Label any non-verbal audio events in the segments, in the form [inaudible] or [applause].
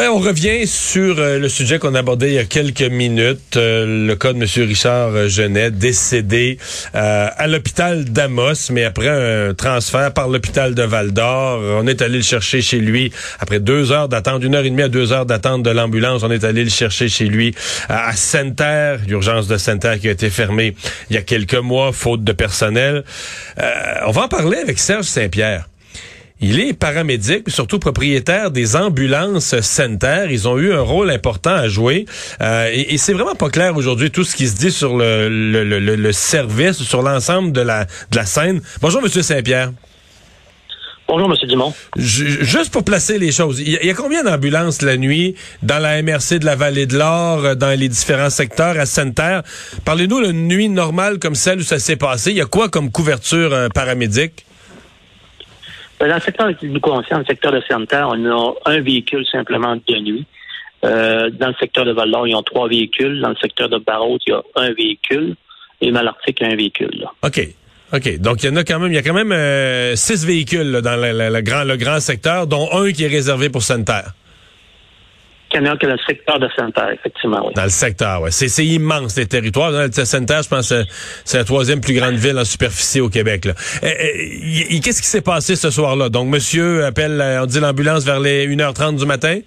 Ben, on revient sur euh, le sujet qu'on a abordé il y a quelques minutes, euh, le cas de M. Richard Genet, décédé euh, à l'hôpital d'Amos, mais après un transfert par l'hôpital de Val-d'Or. On est allé le chercher chez lui après deux heures d'attente, une heure et demie à deux heures d'attente de l'ambulance. On est allé le chercher chez lui à Sainte-Terre, l'urgence de Sainte-Terre qui a été fermée il y a quelques mois, faute de personnel. on va en parler avec Serge Saint-Pierre. Il est paramédic, mais surtout propriétaire des ambulances Center. Ils ont eu un rôle important à jouer. Euh, et, c'est vraiment pas clair aujourd'hui tout ce qui se dit sur le, le, le, le service, sur l'ensemble de la, de la scène. Bonjour, Monsieur Saint-Pierre. Bonjour, M. Dumont. juste pour placer les choses, il y, a combien d'ambulances la nuit dans la MRC de la Vallée de l'Or, euh, dans les différents secteurs à Sainte-Terre? Parlez-nous d'une nuit normale comme celle où ça s'est passé. Il y a quoi comme couverture euh, paramédic? Ben, dans le secteur qui nous concerne, le secteur de Sainte-Terre, on a un véhicule simplement de nuit. Euh, dans le secteur de val ils ont trois véhicules. Dans le secteur de Barrault, il y a un véhicule. Et Malartic, un véhicule. OK. OK. Donc, il y en a quand même, il y a quand même euh, six véhicules dans le, grand, le grand secteur, dont un qui est réservé pour Sainte-Terre que le secteur de Sainte-Terre, effectivement. Oui. Dans le secteur, oui. C'est immense, les territoires. Sainte-Terre, je pense c'est la troisième plus grande ville en superficie au Québec. Eh, eh, qu'est-ce qui s'est passé ce soir-là? Donc, monsieur appelle, on dit l'ambulance vers les 1h30 du matin?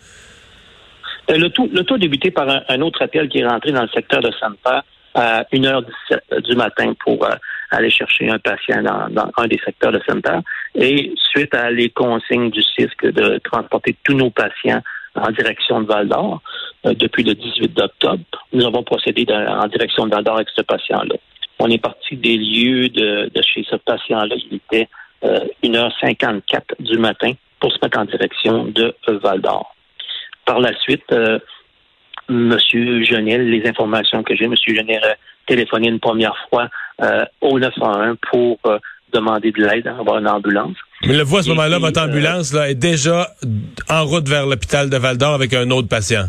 Euh, le tout, le tout a débuté par un, autre appel qui est rentré dans le secteur de Sainte-Terre à 1h17 du matin pour euh, aller chercher un patient dans, dans un des secteurs de Sainte-Terre. Et suite à les consignes du CISC de transporter tous nos patients en direction de Val d'Or euh, depuis le 18 octobre. Nous avons procédé en direction de Val d'Or avec ce patient-là. On est parti des lieux de, chez ce patient-là. Il était 1h54 euh, du matin pour se mettre en direction de Val d'Or. Par la suite, euh, M. Genel, les informations que j'ai, M. Genel a téléphoné une première fois au 911 pour demander de l'aide, avoir une ambulance. Mais le voit à ce moment-là, votre euh, ambulance là, est déjà en route vers l'hôpital de Val d'Or avec un autre patient.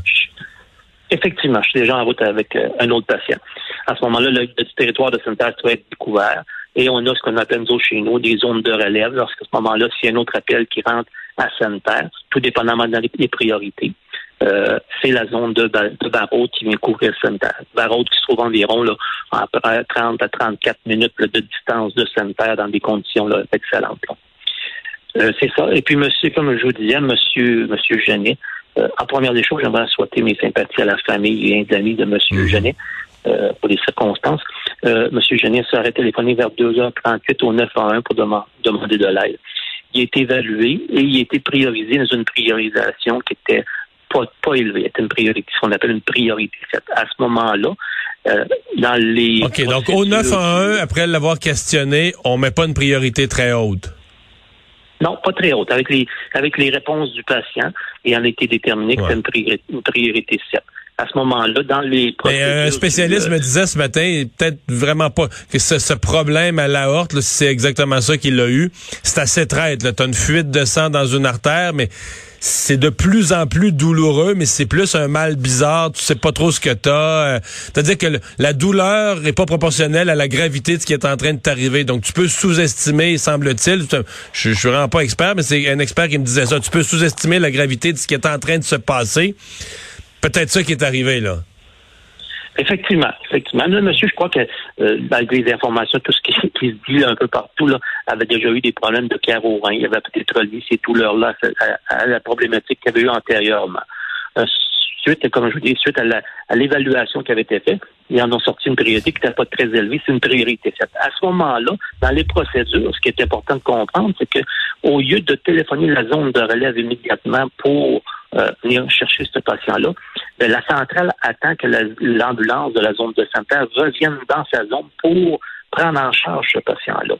Effectivement, je suis déjà en route avec euh, un autre patient. À ce moment-là, le, territoire de Sainte-Terre doit être découvert et on a ce qu'on appelle nous chez nous des zones de relève. Lorsqu'à ce moment-là, s'il y a un autre appel qui rentre à Sainte-Terre, tout dépendamment des priorités, euh, c'est la zone de, de qui vient couvrir Sainte-Terre. Barraud qui se trouve environ là, à 30 à 34 minutes de distance de Sainte-Terre dans des conditions là, excellentes. Euh, c'est ça. Et puis, monsieur, comme je vous disais, monsieur, monsieur Genet, euh, en première des choses, j'aimerais souhaiter mes sympathies à la famille et aux amis de monsieur mmh. Genet. Pour les circonstances. Monsieur Genet serait téléphoné vers 2h38 au 911 pour demander de l'aide. Il a été évalué et il a été priorisé dans une priorisation qui était pas, pas élevée. C'était une priorité, ce qu'on appelle une priorité À ce moment-là, euh, dans les... OK, donc au 911, après l'avoir questionné, on met pas une priorité très haute? Non, pas très haute. Avec les, avec les réponses du patient, il en a été déterminé que c'était une priorité, une priorité 7 à ce moment-là dans les un spécialiste me disait ce matin, peut-être vraiment pas que ce, problème à l'aorte, c'est exactement ça qu'il a eu. C'est assez traite. Tu as une fuite de sang dans une artère, mais c'est de plus en plus douloureux, mais c'est plus un mal bizarre. Tu sais pas trop ce que t'as. Euh, C'est-à-dire que la douleur est pas proportionnelle à la gravité de ce qui est en train de t'arriver. Donc, tu peux sous-estimer, semble-t-il. Je, je suis vraiment pas expert, mais c'est un expert qui me disait ça. Tu peux sous-estimer la gravité de ce qui est en train de se passer. Peut-être ça qui est arrivé, là. Effectivement, effectivement. monsieur, je crois que euh, malgré les informations, tout ce qui, [laughs] se dit un peu partout, là, avait déjà eu des problèmes de cœur rein. Il avait peut-être relié ces douleurs-là à, la problématique qu'il avait eu antérieurement. Euh, suite, comme je vous dis, suite à l'évaluation qui avait été faite, ils en ont sorti une priorité qui n'était pas très élevée, c'est une priorité À ce moment-là, dans les procédures, ce qui est important de comprendre, c'est que au lieu de téléphoner la zone de relève immédiatement pour euh, venir chercher ce patient-là, la centrale attend que l'ambulance de la zone de santé revienne dans sa zone pour prendre en charge ce patient-là.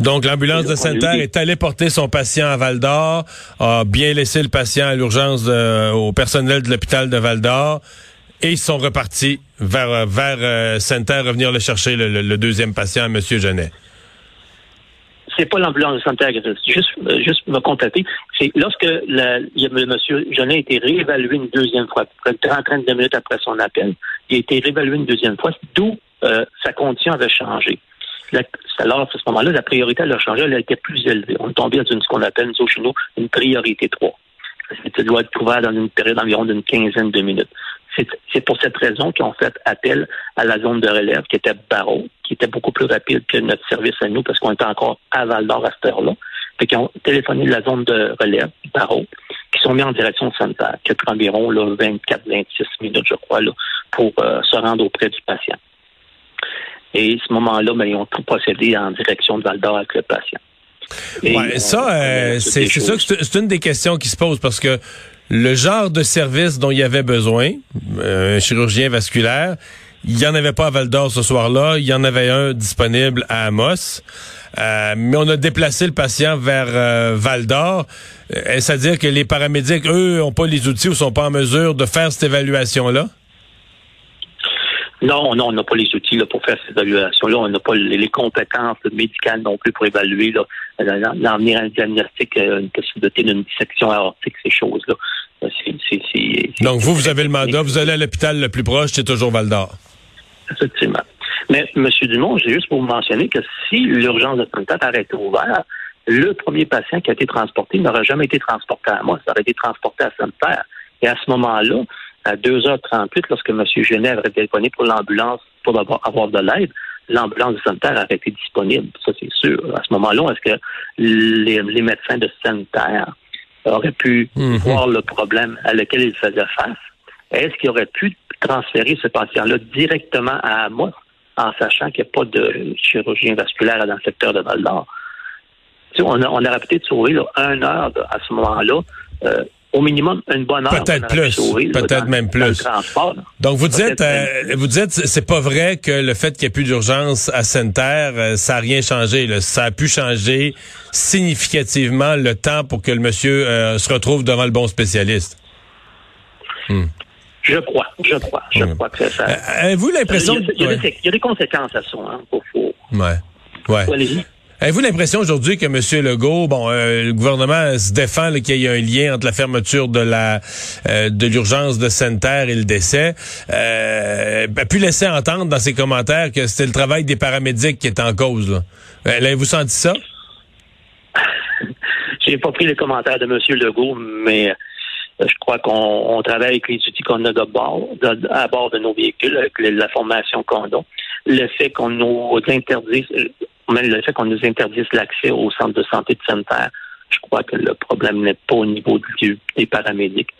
Donc, l'ambulance de Sainte-Terre est allée porter son patient à Val-d'Or, a bien laissé le patient à l'urgence au personnel de l'hôpital de Val-d'Or, et ils sont repartis vers, vers euh, Sainte-Terre, revenir le chercher, le, deuxième patient, M. Genet. C'est pas l'ambulance de santé agressive. Juste, euh, juste me compléter. C'est lorsque la, il y a, été réévalué une deuxième fois, près de 30 minutes après son appel, il a été réévalué une deuxième fois, d'où euh, sa condition avait changé. alors, à ce moment-là, la priorité elle a changé, elle été plus élevée. On est tombé dans ce qu'on appelle, nous, chez nous, une priorité 3. Ça doit être couvert dans une période d'environ d'une quinzaine de minutes. C'est pour cette raison qu'ils ont fait appel à la zone de relève qui était Barreau, qui était beaucoup plus rapide que notre service à nous parce qu'on était encore à Val d'Or à cette heure-là. Fait qu'ils ont téléphoné de la zone de relève, Barreau, qui sont mis en direction sanitaire, qui a pris environ 24-26 minutes, je crois, là, pour euh, se rendre auprès du patient. Et à ce moment-là, ben, ils ont tout procédé en direction de Val d'Or avec le patient. ouais, ça, euh, c'est ça que c'est une des questions qui se posent parce que le genre de service dont il y avait besoin, euh, un chirurgien vasculaire, il n'y en avait pas à Val d'Or ce soir-là. Il y en avait un disponible à Amos. Euh, mais on a déplacé le patient vers euh, Val d'Or. Est-ce à dire que les paramédics, eux, n'ont pas les outils ou sont pas en mesure de faire cette évaluation-là? Non, non, on n'a pas les outils là, pour faire cette évaluation-là. On n'a pas les, compétences médicales non plus pour évaluer, l'emmener un diagnostic, une possibilité d'une dissection aortique, ces choses-là. Donc, vous, vous avez le mandat, vous allez à l'hôpital le plus proche, c'est toujours Val d'Or. Effectivement. Mais, M. Dumont, j'ai juste pour vous mentionner que si l'urgence de santé avait été ouverte, le premier patient qui a été transporté n'aurait jamais été transporté à moi, ça aurait été transporté à Sainte-Terre. Et à ce moment-là, à 2h38, lorsque M. Genève avait téléphoné pour l'ambulance pour avoir, de l'aide, l'ambulance de sanitaire aurait été disponible, ça c'est sûr. À ce moment-là, est-ce que les, médecins de sanitaire auraient pu mhm. voir le problème à lequel ils faisaient face? Est-ce qu'ils auraient pu transférer ce patient-là directement à moi, en sachant qu'il n'y a pas de chirurgien vasculaire dans le secteur de Val-d'Or? On, on aurait peut-être sauvé là, une heure à ce moment-là. Euh, au minimum une bonne heure. Peut-être plus, peut-être même plus. Donc vous dites, euh, vous dites, c'est pas vrai que le fait qu'il n'y ait plus d'urgence à Sainte-Terre, euh, ça a rien changé. Ça a pu changer significativement le temps pour que le monsieur euh, se retrouve devant le bon spécialiste. Hmm. Je crois, je crois, je hmm. crois que ça. Avez-vous l'impression il, y a des conséquences à ça, hein, pour, Ouais. Ouais. Avez-vous l'impression aujourd'hui que M. Legault, bon, euh, le gouvernement se défend qu'il y ait un lien entre la fermeture de la euh, de l'urgence de Sainte-Terre et le décès, euh, a pu laisser entendre dans ses commentaires que c'était le travail des paramédics qui était en cause. Là. Avez-vous senti ça? [laughs] J'ai pas pris les commentaires de M. Legault, mais je crois qu'on travaille avec les outils qu'on a à bord de nos véhicules, avec la formation qu'on a. Le fait qu'on nous interdise, même le fait qu'on nous interdise l'accès au centre de santé de sanitaire, je crois que le problème n'est pas au niveau des paramédics.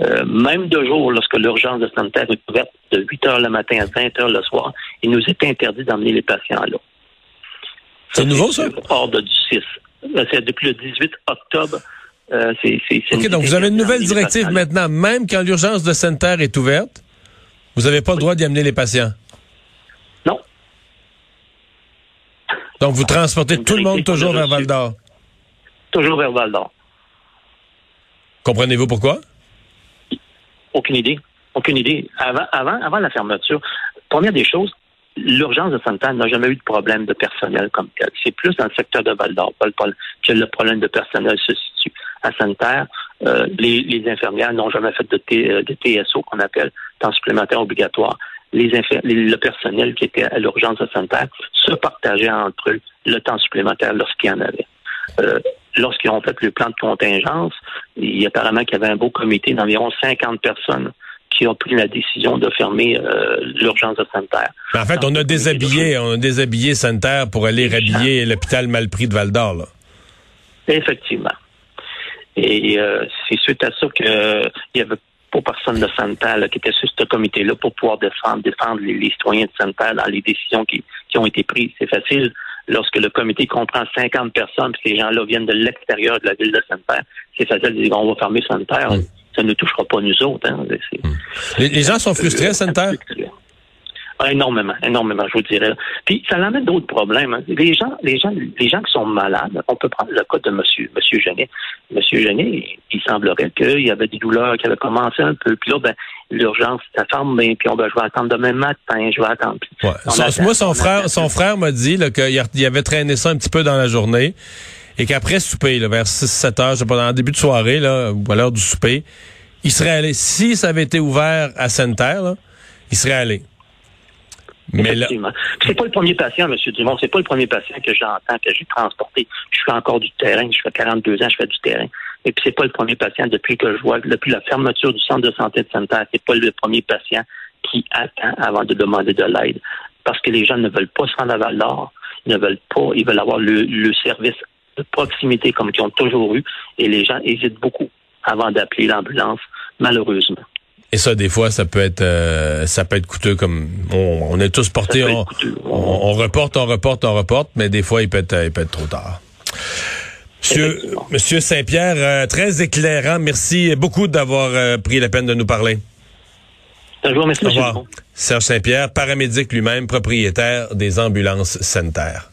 Euh, même de jour, lorsque l'urgence de sanitaire est ouverte de 8 heures le matin à 20 heures le soir, il nous est interdit d'emmener les patients là. C'est nouveau, ça? Hors de du 6. Euh, c'est depuis le 18 octobre. Euh, OK, donc vous avez une nouvelle directive maintenant. Même quand l'urgence de sanitaire est ouverte, vous n'avez pas le droit d'y amener les patients. Donc, vous transportez tout le monde toujours vers Val d'Or? Toujours vers Val d'Or. Comprenez-vous pourquoi? Aucune idée. Aucune idée. Avant, avant, avant la fermeture, première des choses, l'urgence de santé n'a jamais eu de problème de personnel comme tel. C'est plus dans le secteur de Val d'Or que le problème de personnel se situe. À Sanitaire, euh, les, infirmières n'ont jamais fait de, euh, de TSO, qu'on appelle temps supplémentaire obligatoire les, le personnel qui était à l'urgence sanitaire se partageait entre eux le temps supplémentaire lorsqu'il y en avait. Euh, lorsqu'ils ont fait le plan de contingence, il y a apparemment qu'il y avait un beau comité d'environ 50 personnes qui ont pris la décision de fermer euh, l'urgence sanitaire. En fait, on a déshabillé, on a déshabillé sanitaire pour aller rhabiller l'hôpital Malpris de Val d'Or. Effectivement. Et euh, c'est suite à ça qu'il y avait pour personne de sanitaire qui était sur ce comité-là pour pouvoir défendre, défendre les, citoyens de sanitaire dans les décisions qui, ont été prises. C'est facile lorsque le comité comprend 50 personnes que ces gens-là viennent de l'extérieur de la ville de sanitaire. C'est facile de dire on va fermer sanitaire. Mm. Ça ne touchera pas nous autres. Hein. Mm. Les, gens sont frustrés à sanitaire? Ah, énormément, énormément, je vous dirais. Puis ça amène d'autres problèmes. Hein. Les gens, les gens, les gens qui sont malades, on peut prendre le cas de Monsieur, Monsieur Genet. Monsieur Genet, semblerait qu'il y avait des douleurs qui avaient commencé un peu. Puis là, ben, l'urgence, ça ferme bien, puis on va, je vais attendre demain matin, je vais attendre. Ouais. moi, son frère, son frère m'a dit qu'il avait traîné ça un petit peu dans la journée et qu'après souper, là, vers 6-7 heures, je sais pas, dans le début de soirée, là, ou à l'heure du souper, il serait allé, si ça avait été ouvert à Sainte-Terre, il serait allé. Mais là... C'est pas le premier patient, M. Dumont. C'est pas le premier patient que j'entends, que j'ai transporté. Je fais encore du terrain. Je fais 42 ans, je fais du terrain. Et puis, c'est pas le premier patient depuis que je vois, depuis la fermeture du centre de santé de Sainte-Terre. C'est pas le premier patient qui attend avant de demander de l'aide. Parce que les gens ne veulent pas se rendre à val d'Or. Ils ne veulent pas, ils veulent avoir le, le service de proximité comme ils ont toujours eu. Et les gens hésitent beaucoup avant d'appeler l'ambulance, malheureusement. Et ça, des fois, ça peut être euh, ça peut être coûteux comme on, est tous portés, on, on, reporte, on reporte, on reporte, mais des fois, il peut être, il peut être trop tard. Monsieur, Monsieur Saint-Pierre, euh, très éclairant. Merci beaucoup d'avoir euh, pris la peine de nous parler. Bonjour, merci, Au revoir. Serge Saint-Pierre, paramédic lui-même, propriétaire des ambulances sanitaires.